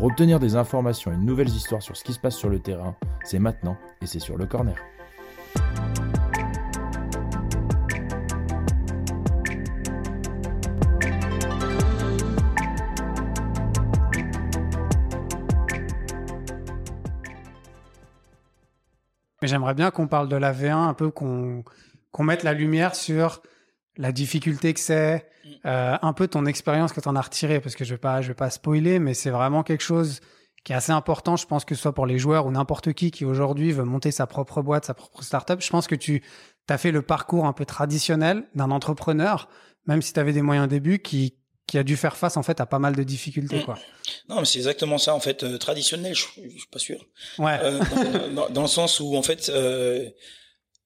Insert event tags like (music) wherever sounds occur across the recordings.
Pour obtenir des informations et de nouvelles histoires sur ce qui se passe sur le terrain, c'est maintenant et c'est sur le corner. Mais j'aimerais bien qu'on parle de la V1, un peu qu'on mette la lumière sur la difficulté que c'est, euh, un peu ton expérience que tu en as retiré, parce que je vais pas, je vais pas spoiler, mais c'est vraiment quelque chose qui est assez important, je pense que ce soit pour les joueurs ou n'importe qui qui aujourd'hui veut monter sa propre boîte, sa propre startup. Je pense que tu as fait le parcours un peu traditionnel d'un entrepreneur, même si tu avais des moyens au début, qui, qui a dû faire face en fait à pas mal de difficultés quoi. Non, mais c'est exactement ça en fait euh, traditionnel, je, je suis pas sûr. Ouais. Euh, dans, dans, dans, le sens où en fait euh,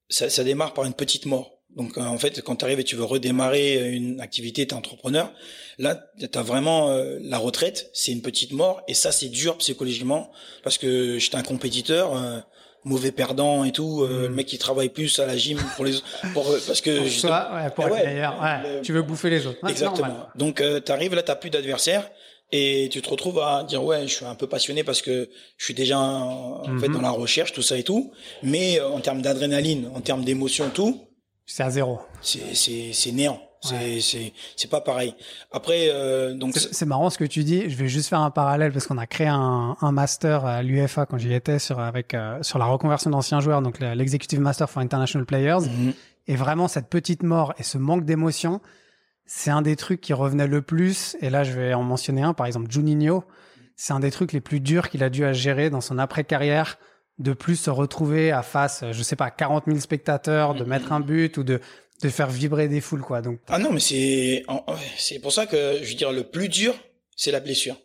ça, ça démarre par une petite mort. Donc en fait, quand tu arrives et tu veux redémarrer une activité, tu es entrepreneur, là tu as vraiment euh, la retraite, c'est une petite mort et ça c'est dur psychologiquement parce que j'étais un compétiteur euh, mauvais perdant et tout, euh, le mec qui travaille plus à la gym pour les pour parce que pour, ça, ouais, pour ah, ouais, ouais, tu veux bouffer les autres. Exactement. Donc tu arrives là, tu plus d'adversaire et tu te retrouves à dire ouais, je suis un peu passionné parce que je suis déjà en, en fait mhm. dans la recherche, tout ça et tout, mais en termes d'adrénaline, en termes d'émotion tout, c'est à zéro. C'est c'est c'est néant. C'est c'est c'est pas pareil. Après euh, donc c'est marrant ce que tu dis. Je vais juste faire un parallèle parce qu'on a créé un, un master à l'UFA quand j'y étais sur avec euh, sur la reconversion d'anciens joueurs donc l'executive master for international players mm-hmm. et vraiment cette petite mort et ce manque d'émotion, c'est un des trucs qui revenait le plus et là je vais en mentionner un par exemple Juninho, c'est un des trucs les plus durs qu'il a dû à gérer dans son après carrière de plus se retrouver à face, je sais pas, 40 000 spectateurs, de mettre un but ou de de faire vibrer des foules, quoi. Donc ah non, mais c'est c'est pour ça que je veux dire le plus dur, c'est la blessure,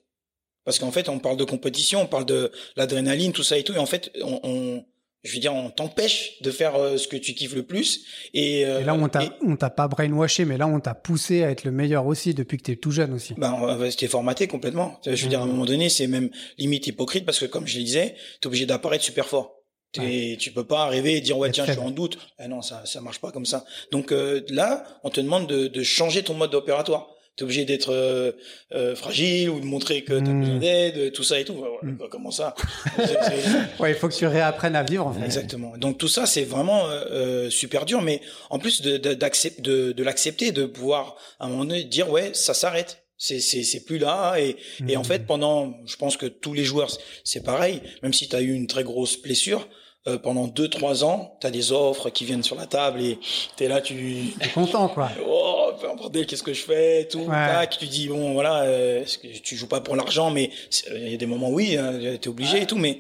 parce qu'en fait on parle de compétition, on parle de l'adrénaline, tout ça et tout, et en fait on, on je veux dire, on t'empêche de faire euh, ce que tu kiffes le plus. Et, euh, et là, on t'a, on t'a pas brainwashé, mais là, on t'a poussé à être le meilleur aussi depuis que t'es tout jeune aussi. Ben, c'était formaté complètement. Je veux dire, à un moment donné, c'est même limite hypocrite parce que, comme je le disais, t'es obligé d'apparaître super fort. Ouais. Tu peux pas arriver et dire ouais tiens je suis en doute. Eh non ça ça marche pas comme ça. Donc euh, là on te demande de, de changer ton mode opératoire t'es obligé d'être euh, euh, fragile ou de montrer que t'as mmh. besoin d'aide, tout ça et tout. Mmh. Comment ça? (laughs) Ouais, il faut que tu réapprennes à vivre. En fait. Exactement. Donc tout ça, c'est vraiment euh, euh super dur, mais en plus de, de, de, de l'accepter, de pouvoir à un moment donné dire ouais, ça s'arrête. C'est c'est c'est plus là et mmh. et en fait pendant, je pense que tous les joueurs c'est pareil. Même si tu as eu une très grosse blessure, euh, pendant deux trois ans, tu as des offres qui viennent sur la table et tu es là, tu es content quoi. oh, bordel, qu'est-ce que je fais tout ouais. tu dis bon voilà, euh, tu joues pas pour l'argent mais il y a des moments oui, hein, tu es obligé ouais. et tout mais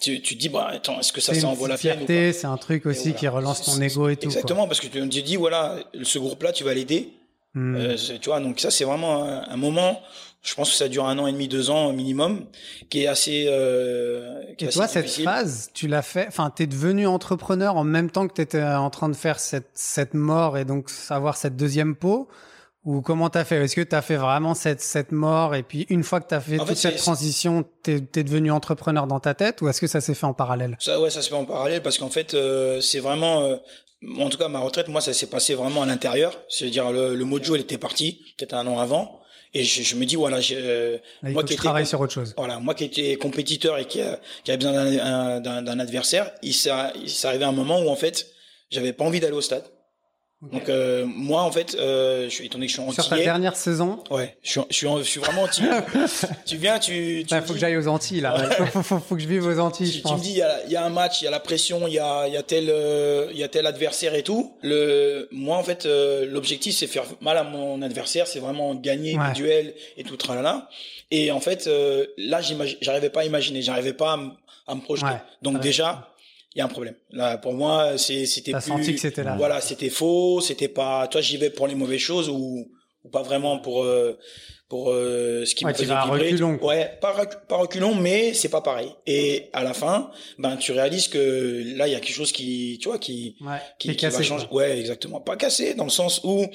tu, tu te dis bah attends, est-ce que ça ça en vaut la peine c'est un truc aussi voilà. qui relance ton ego et tout. Exactement quoi. parce que tu te dis voilà, ce groupe là tu vas l'aider. Mmh. Euh, tu vois donc ça c'est vraiment un, un moment je pense que ça dure un an et demi, deux ans minimum, qui est assez. Euh, qui et est toi, assez cette difficile. phase, tu l'as fait. Enfin, t'es devenu entrepreneur en même temps que t'étais en train de faire cette cette mort et donc savoir cette deuxième peau. Ou comment t'as fait? Est-ce que t'as fait vraiment cette cette mort et puis une fois que t'as fait en toute fait, cette transition, t'es es devenu entrepreneur dans ta tête ou est-ce que ça s'est fait en parallèle? Ça, ouais, ça se fait en parallèle parce qu'en fait, euh, c'est vraiment. Euh, en tout cas, ma retraite, moi, ça s'est passé vraiment à l'intérieur. C'est-à-dire le, le mojo, elle était parti peut-être un an avant. Et je, je me dis voilà, euh, moi qui étais sur autre chose. Voilà, moi qui étais compétiteur et qui, a, qui avait besoin d'un adversaire, il s'est arrivé un moment où en fait, j'avais pas envie d'aller au stade. Donc euh, moi en fait, euh, je suis étonné que je suis antillais. Sur ta dernière saison. Ouais, je suis, je suis, je suis vraiment antillais. (laughs) tu viens, tu. tu ouais, faut dis... que j'aille aux Antilles là. faut, faut, faut, faut, que je vive aux Antilles. Tu, je pense. tu me dis, il y a, y a, un match, il y a la pression, il y a, il y a tel, euh, il y a tel adversaire et tout. Le, moi en fait, euh, l'objectif c'est faire mal à mon adversaire, c'est vraiment gagner ouais. le duel et tout tralala. Et en fait, euh, là, j'arrivais pas à imaginer, j'arrivais pas à, à me projeter. Ouais. Donc déjà il y a un problème. Là, pour moi, c'était plus, senti que c'était là. Voilà, c'était faux, c'était pas, toi, j'y vais pour les mauvaises choses ou, ou pas vraiment pour euh, pour euh, ce qui ouais, me faisait vibrer. reculons. Ouais, pas, rec- pas reculons, mais c'est pas pareil. Et à la fin, ben tu réalises que là il y a quelque chose qui, tu vois, qui Ouais, qui, qui est qui va cassé, changer. quoi. Ouais, exactement. Pas cassé dans le sens où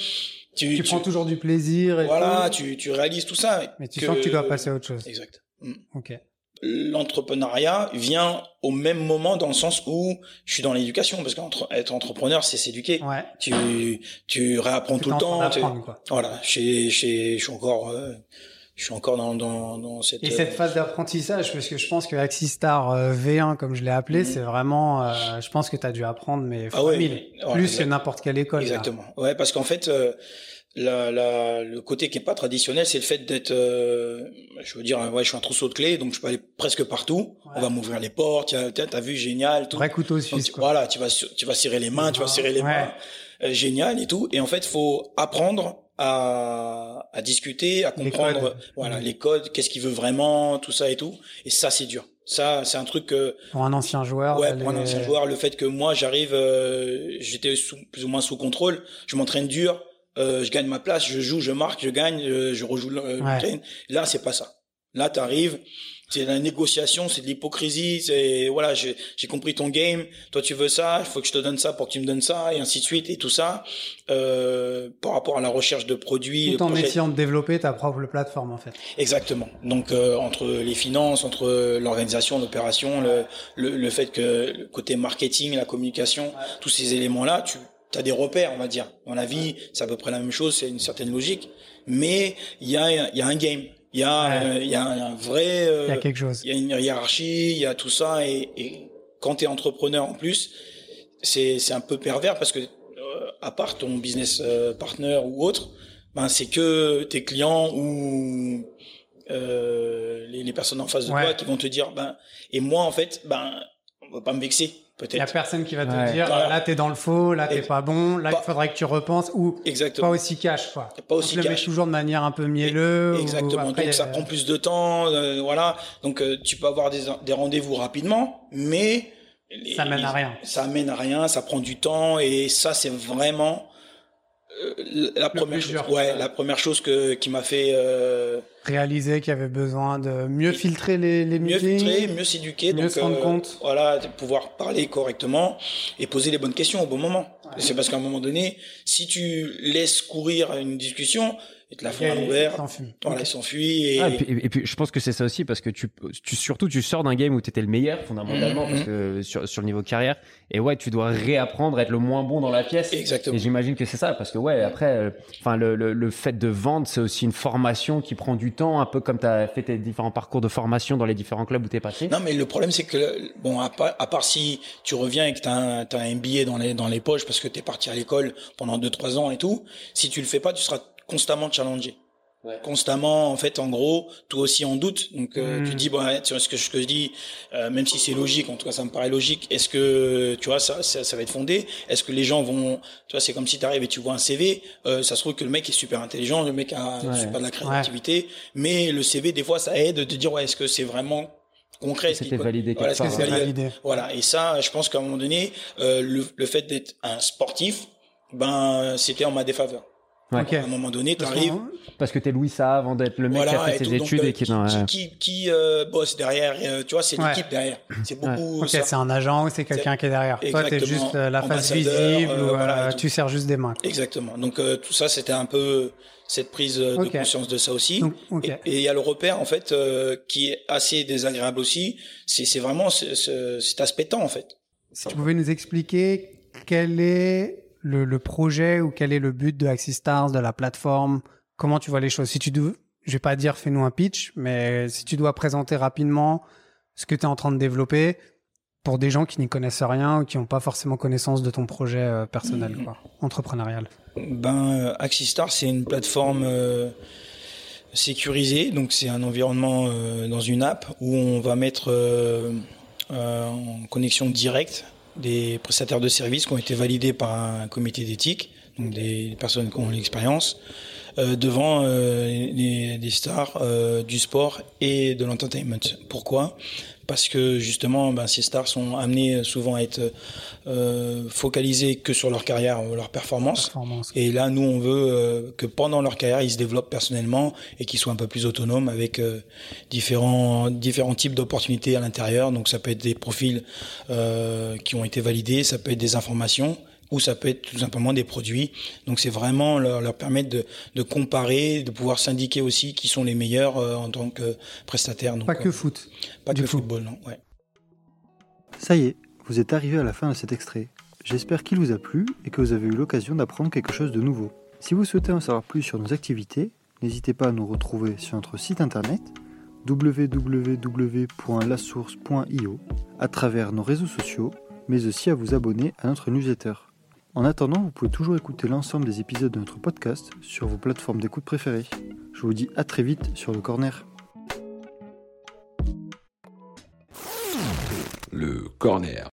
tu Tu, prends toujours du plaisir et voilà, tout, tu tu réalises tout ça. mais tu sens que tu dois passer à autre chose. Exact. Mm. Ok. L'entrepreneuriat vient au même moment dans le sens où je suis dans l'éducation parce qu'être entrepreneur c'est s'éduquer. Ouais. Tu tu réapprends tout le temps. tu- quoi. Voilà, je suis, encore, euh, je suis encore dans, dans, dans cette. Et euh, cette phase d'apprentissage, parce que je pense que Axistar euh, V1, comme je l'ai appelé, Mhm. c'est vraiment, euh, je pense que tu as dû apprendre, mais Ah ouais, plus que n'importe quelle école. là. Exactement. Ouais, parce qu'en fait, la, la, le côté qui est pas traditionnel, c'est le fait d'être, euh, je veux dire, ouais, je suis un trousseau de clés, donc je peux aller presque partout. Ouais. On va m'ouvrir les portes. T'as, vu, génial. Tout. Vrai couteau Donc, suisse, tu- quoi. voilà, tu vas, tu vas serrer les mains, tu vas serrer les Ouais. mains, Euh, génial et tout. Et en fait, faut apprendre à, à discuter, à Les comprendre, codes. voilà, Mhm. les codes, qu'est-ce qu'il veut vraiment, tout ça et tout. Et ça, c'est dur. Ça, c'est un truc que Pour un ancien joueur. Ouais, pour un ancien joueur, le fait que moi j'arrive, euh, j'étais plus ou moins sous contrôle, je m'entraîne dur, euh, je gagne ma place, je joue, je marque, je gagne, euh, je rejoue le le Ouais. Là, c'est pas ça. Là, tu arrives, c'est de la négociation, c'est de l'hypocrisie, c'est voilà, j'ai compris ton game, toi tu veux ça, il faut que je te donne ça pour que tu me donnes ça, et ainsi de suite, et tout ça, euh, par rapport à la recherche de produits. Tout en projets- essayant de développer ta propre plateforme, en fait. Exactement. Donc euh, entre les finances, entre l'organisation, l'opération, le, le, le fait que le côté marketing, la communication, tous ces éléments-là, tu as des repères, on va dire. Dans la vie, c'est à peu près la même chose, c'est une certaine logique, mais il y a, y a un game, il y a, Ouais. euh, y a un vrai, euh, Il y a quelque chose. il y a une hiérarchie, il y a tout ça, et, et quand tu es entrepreneur en plus, c'est un peu pervers parce que euh, à part ton business euh, partner ou autre, ben c'est que tes clients ou euh, les, les personnes en face de Ouais. toi qui vont te dire ben et moi en fait ben on va pas me vexer Il y a peut-être personne qui va te Ouais. dire, Voilà. là, t'es dans le faux, là, t'es pas bon, là, Pas- il faudrait que tu repenses, ou pas exactement aussi cash, quoi. Pas aussi cash. toujours de manière un peu mielleuse. ou Exactement. après, Donc ça euh, prend plus de temps, euh, voilà. Donc euh, tu peux avoir des, des rendez-vous rapidement, mais les- Ça mène à rien. Ça mène à rien, ça prend du temps et ça c'est vraiment euh, la première chose. Ouais, la première chose que qui m'a fait euh, réaliser qu'il y avait besoin de mieux filtrer les, les mieux meetings. filtrer, mieux s'éduquer, mieux donc se rendre euh, compte. voilà, de pouvoir parler correctement et poser les bonnes questions au bon moment. C'est parce qu'à un moment donné, si tu laisses courir une discussion, et te la font à l'envers, voilà, il s'enfuit et Ah, et, puis, et puis, je pense que c'est ça aussi parce que tu, tu surtout tu sors d'un game où tu étais le meilleur fondamentalement Mhm, parce que sur, sur le niveau carrière. Et ouais tu dois réapprendre à être le moins bon dans la pièce. Exactement. et j'imagine que c'est ça parce que ouais après euh, enfin le, le, le fait de vendre c'est aussi une formation qui prend du temps un peu comme tu as fait tes différents parcours de formation dans les différents clubs où tu es passé. Non, mais le problème, c'est que, bon, à part, à part si tu reviens et que tu as, un- t'as un billet dans les, dans les poches parce que tu es parti à l'école pendant 2-3 ans et tout, si tu le fais pas, tu seras constamment challengé. Ouais. Constamment, en fait, en gros, toi aussi en doute. Donc, euh, tu te dis, bon, ouais, tu vois, ce que je te dis, euh, même si c'est logique, en tout cas, ça me paraît logique, est-ce que, tu vois, ça, ça, ça va être fondé? Est-ce que les gens vont, tu vois, c'est comme si tu arrives et tu vois un CV, euh, ça se trouve que le mec est super intelligent, le mec a Ouais. super de la créativité, mais le CV, des fois, ça aide de te dire, ouais, est-ce que c'est vraiment concret? C'était validé voilà, est-ce part, que c'est ouais. validé? Validé. voilà, et ça, je pense qu'à un moment donné, euh, le, le fait d'être un sportif, ben, c'était en ma défaveur. Ouais. Ok. À un moment donné, tu Parce arrives, parce que t'es Louis ça avant d'être le mec qui a voilà, fait ses donc, études euh, et qui est dans qui, qui, qui, euh, bosse derrière, euh, tu vois, c'est Ouais. l'équipe derrière. C'est beaucoup Ok, ça. c'est un agent ou c'est quelqu'un qui est derrière. Toi, t'es Exactement. juste euh, la face visible euh, ou euh, voilà, tu sers juste des mains. quoi. Exactement. Donc euh, tout ça, c'était un peu cette prise euh, de conscience de ça aussi. Donc, ok. Et il y a le repère en fait euh, qui est assez désagréable aussi. C'est c'est vraiment ce, ce- cet aspect temps en fait. Si tu pouvais nous expliquer quel est le, le projet ou quel est le but de Axis Stars, de la plateforme, comment tu vois les choses? Si tu dois, je vais pas dire fais-nous un pitch, mais si tu dois présenter rapidement ce que tu es en train de développer pour des gens qui n'y connaissent rien ou qui n'ont pas forcément connaissance de ton projet euh, personnel, Mhm. quoi, entrepreneurial. Ben, euh, Axistar, c'est une plateforme euh, sécurisée, donc c'est un environnement dans une app où on va mettre en connexion directe des prestataires de services qui ont été validés par un comité d'éthique, donc des personnes qui ont l'expérience, devant les, les, stars du sport et de l'entertainment. Pourquoi? Parce que justement, ben, ces stars sont amenées souvent à être euh, focalisées que sur leur carrière, leur performance. Et là, nous, on veut euh, que pendant leur carrière, ils se développent personnellement et qu'ils soient un peu plus autonomes avec euh, différents différents types d'opportunités à l'intérieur. Donc, ça peut être des profils euh, qui ont été validés, ça peut être des informations ou ça peut être tout simplement des produits. Donc c'est vraiment leur, leur permettre de, de, comparer, de pouvoir s'indiquer aussi qui sont les meilleurs euh, en tant que prestataires. pas que foot. Pas que football, non. Ouais. Ça y est, vous êtes arrivé à la fin de cet extrait. J'espère qu'il vous a plu et que vous avez eu l'occasion d'apprendre quelque chose de nouveau. Si vous souhaitez en savoir plus sur nos activités, n'hésitez pas à nous retrouver sur notre site internet www.lasource.io, à travers nos réseaux sociaux, mais aussi à vous abonner à notre newsletter. En attendant, vous pouvez toujours écouter l'ensemble des épisodes de notre podcast sur vos plateformes d'écoute préférées. Je vous dis à très vite sur le corner. Le corner.